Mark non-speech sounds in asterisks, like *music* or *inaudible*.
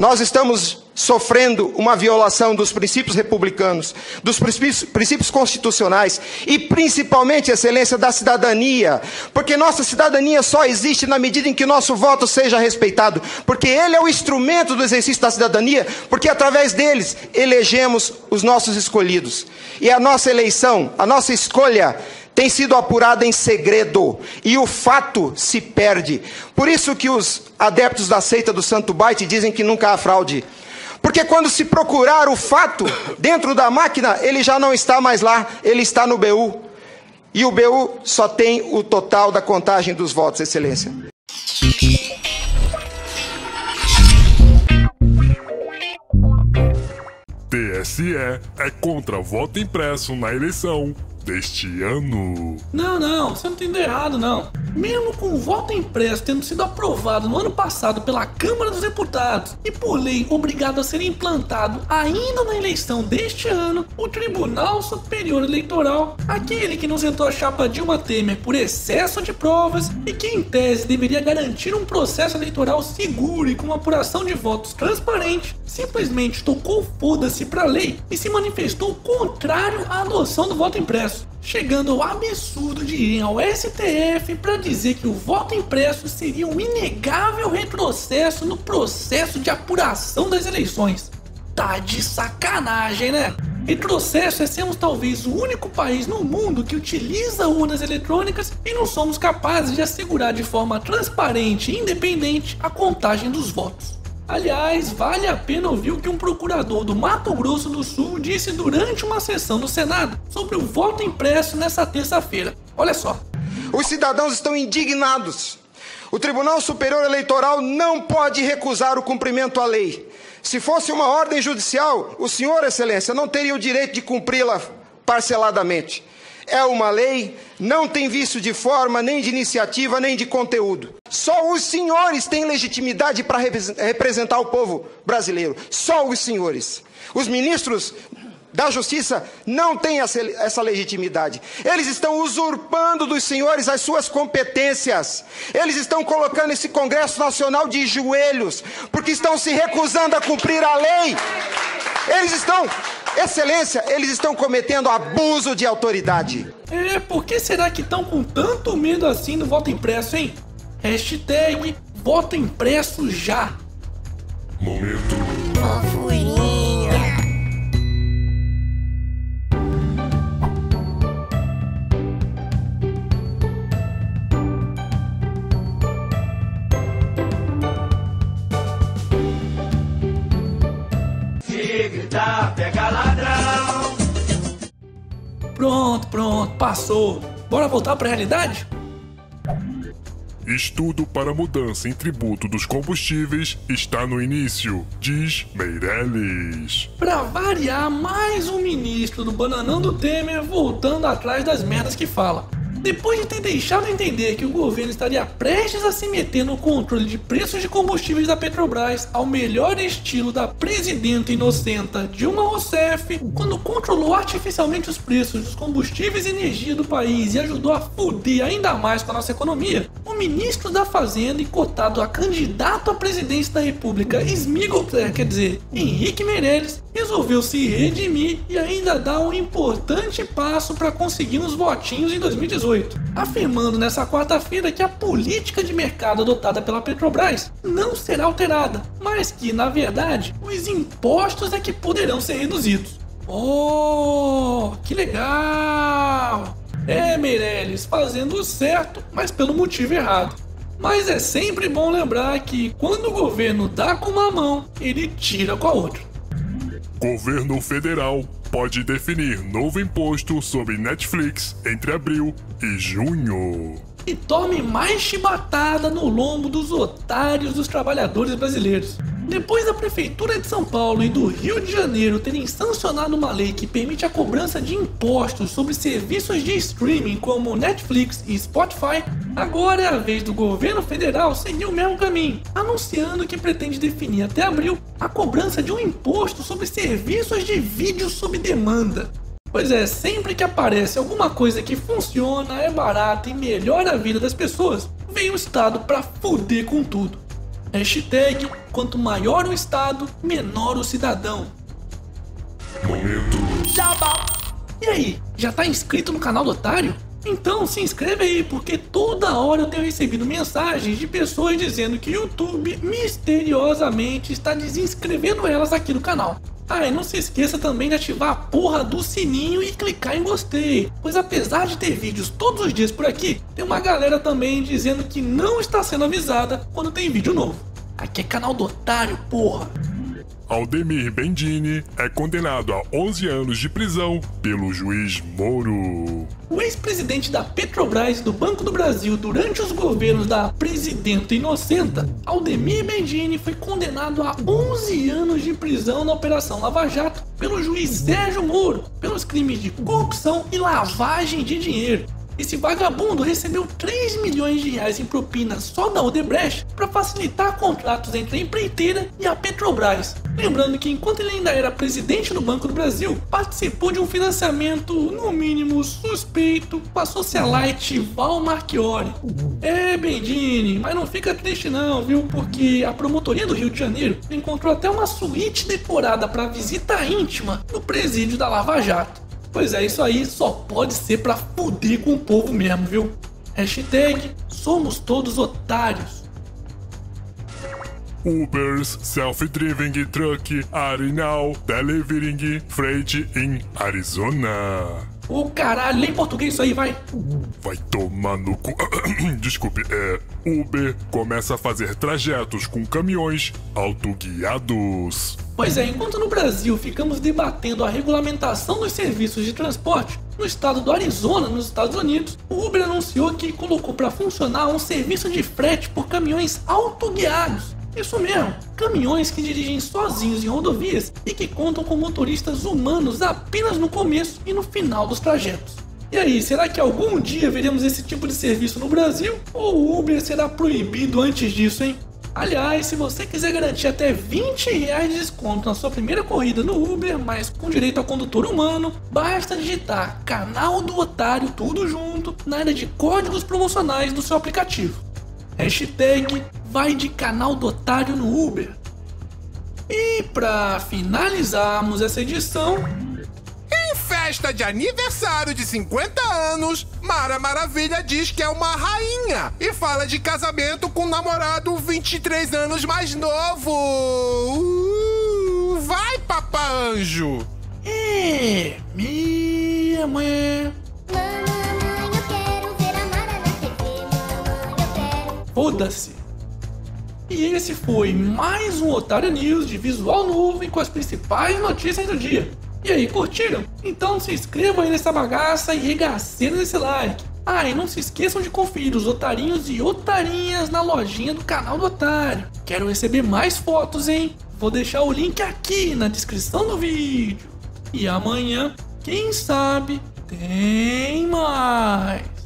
Nós estamos sofrendo uma violação dos princípios republicanos, dos princípios, princípios, constitucionais e principalmente, excelência, da cidadania, porque nossa cidadania só existe na medida em que nosso voto seja respeitado, porque ele é o instrumento do exercício da cidadania, porque através deles elegemos os nossos escolhidos. E a nossa eleição, a nossa escolha tem sido apurada em segredo e o fato se perde. Por isso que os adeptos da seita do Santo Baite dizem que nunca há fraude. Porque quando se procurar o fato dentro da máquina, ele já não está mais lá, ele está no BU. E o BU só tem o total da contagem dos votos, Excelência. TSE é contra voto impresso na eleição deste ano. Não, não, você não entendeu errado, não. Mesmo com o voto impresso tendo sido aprovado no ano passado pela Câmara dos Deputados e por lei obrigado a ser implantado ainda na eleição deste ano, o Tribunal Superior Eleitoral, aquele que nos entrou a chapa Dilma Temer por excesso de provas e que em tese deveria garantir um processo eleitoral seguro e com uma apuração de votos transparente, simplesmente tocou foda-se pra lei e se manifestou contrário à adoção do voto impresso chegando ao absurdo de ir ao STF para dizer que o voto impresso seria um inegável retrocesso no processo de apuração das eleições. Tá de sacanagem, né? Retrocesso é sermos talvez o único país no mundo que utiliza urnas eletrônicas e não somos capazes de assegurar de forma transparente e independente a contagem dos votos. Aliás, vale a pena ouvir o que um procurador do Mato Grosso do Sul disse durante uma sessão no Senado sobre o voto impresso nessa terça-feira. Olha só. Os cidadãos estão indignados. O Tribunal Superior Eleitoral não pode recusar o cumprimento à lei. Se fosse uma ordem judicial, o senhor, Excelência, não teria o direito de cumpri-la parceladamente é uma lei, não tem vício de forma, nem de iniciativa, nem de conteúdo. Só os senhores têm legitimidade para representar o povo brasileiro. Só os senhores. Os ministros da justiça não têm essa legitimidade. Eles estão usurpando dos senhores as suas competências. Eles estão colocando esse Congresso Nacional de joelhos, porque estão se recusando a cumprir a lei. Eles estão Excelência, eles estão cometendo abuso de autoridade. É, por que será que estão com tanto medo assim do voto impresso, hein? Hashtag voto impresso já. Momento. Fofurinha. Passou. Bora voltar para a realidade? Estudo para mudança em tributo dos combustíveis está no início, diz Meirelles. Para variar, mais um ministro do bananão do Temer voltando atrás das merdas que fala. Depois de ter deixado entender que o governo estaria prestes a se meter no controle de preços de combustíveis da Petrobras ao melhor estilo da presidenta inocenta Dilma Rousseff, quando controlou artificialmente os preços dos combustíveis e energia do país e ajudou a foder ainda mais com a nossa economia, o ministro da Fazenda e cotado a candidato à presidência da República, Smigol, quer dizer, Henrique Meirelles, resolveu se redimir e ainda dar um importante passo para conseguir uns votinhos em 2018, afirmando nessa quarta-feira que a política de mercado adotada pela Petrobras não será alterada, mas que, na verdade, os impostos é que poderão ser reduzidos. Oh, que legal! É, Meirelles, fazendo o certo, mas pelo motivo errado. Mas é sempre bom lembrar que quando o governo dá com uma mão, ele tira com a outra. Governo federal pode definir novo imposto sobre Netflix entre abril e junho. E tome mais chibatada no lombo dos otários dos trabalhadores brasileiros. Depois da Prefeitura de São Paulo e do Rio de Janeiro terem sancionado uma lei que permite a cobrança de impostos sobre serviços de streaming como Netflix e Spotify, agora é a vez do governo federal seguir o mesmo caminho, anunciando que pretende definir até abril a cobrança de um imposto sobre serviços de vídeo sob demanda. Pois é, sempre que aparece alguma coisa que funciona, é barata e melhora a vida das pessoas, vem o Estado para fuder com tudo. Hashtag quanto maior o Estado, menor o cidadão. Momento. Jabá! E aí, já tá inscrito no canal do Otário? Então se inscreve aí, porque toda hora eu tenho recebido mensagens de pessoas dizendo que o YouTube misteriosamente está desinscrevendo elas aqui no canal. Ah, e não se esqueça também de ativar a porra do sininho e clicar em gostei, pois apesar de ter vídeos todos os dias por aqui, tem uma galera também dizendo que não está sendo avisada quando tem vídeo novo. Aqui é canal do otário, porra. Aldemir Bendini é condenado a 11 anos de prisão pelo juiz Moro. O ex-presidente da Petrobras do Banco do Brasil durante os governos da presidenta inocenta, Aldemir Bendini, foi condenado a 11 anos de prisão na Operação Lava Jato pelo juiz Sérgio Moro pelos crimes de corrupção e lavagem de dinheiro. Esse vagabundo recebeu 3 milhões de reais em propina só da Odebrecht para facilitar contratos entre a empreiteira e a Petrobras. Lembrando que enquanto ele ainda era presidente do Banco do Brasil, participou de um financiamento, no mínimo, suspeito com a socialite Val Marchiori. É, Bendini, mas não fica triste não, viu? Porque a promotoria do Rio de Janeiro encontrou até uma suíte decorada para visita íntima no presídio da Lava Jato. Pois é, isso aí só pode ser pra fuder com o povo mesmo, viu? Hashtag somos todos otários. Ubers Self-Driving Truck are now delivering freight in Arizona. Ô caralho, lê em português isso aí, vai. Vai tomar no cu. *clears throat* Desculpe, é. Uber começa a fazer trajetos com caminhões autoguiados. Pois é, enquanto no Brasil ficamos debatendo a regulamentação dos serviços de transporte, no estado do Arizona, nos Estados Unidos, o Uber anunciou que colocou para funcionar um serviço de frete por caminhões autoguiados. Isso mesmo, caminhões que dirigem sozinhos em rodovias e que contam com motoristas humanos apenas no começo e no final dos trajetos. E aí, será que algum dia veremos esse tipo de serviço no Brasil? Ou o Uber será proibido antes disso, hein? Aliás, se você quiser garantir até 20 reais de desconto na sua primeira corrida no Uber, mas com direito ao condutor humano, basta digitar canal do otário tudo junto na área de códigos promocionais do seu aplicativo. Hashtag vai de canal do otário no Uber. E para finalizarmos essa edição, Em festa de aniversário de 50 anos, Mara Maravilha diz que é uma rainha e fala de casamento com um namorado 23 anos mais novo. Uh, vai, papaanjo! é minha mãe. Foda-se. E esse foi mais um Otário News de visual novo e com as principais notícias do dia. E aí, curtiram? Então se inscrevam aí nessa bagaça e regacem nesse like. Ah, e não se esqueçam de conferir os otarinhos e otarinhas na lojinha do canal do Otário. Quero receber mais fotos, hein? Vou deixar o link aqui na descrição do vídeo. E amanhã, quem sabe, tem mais.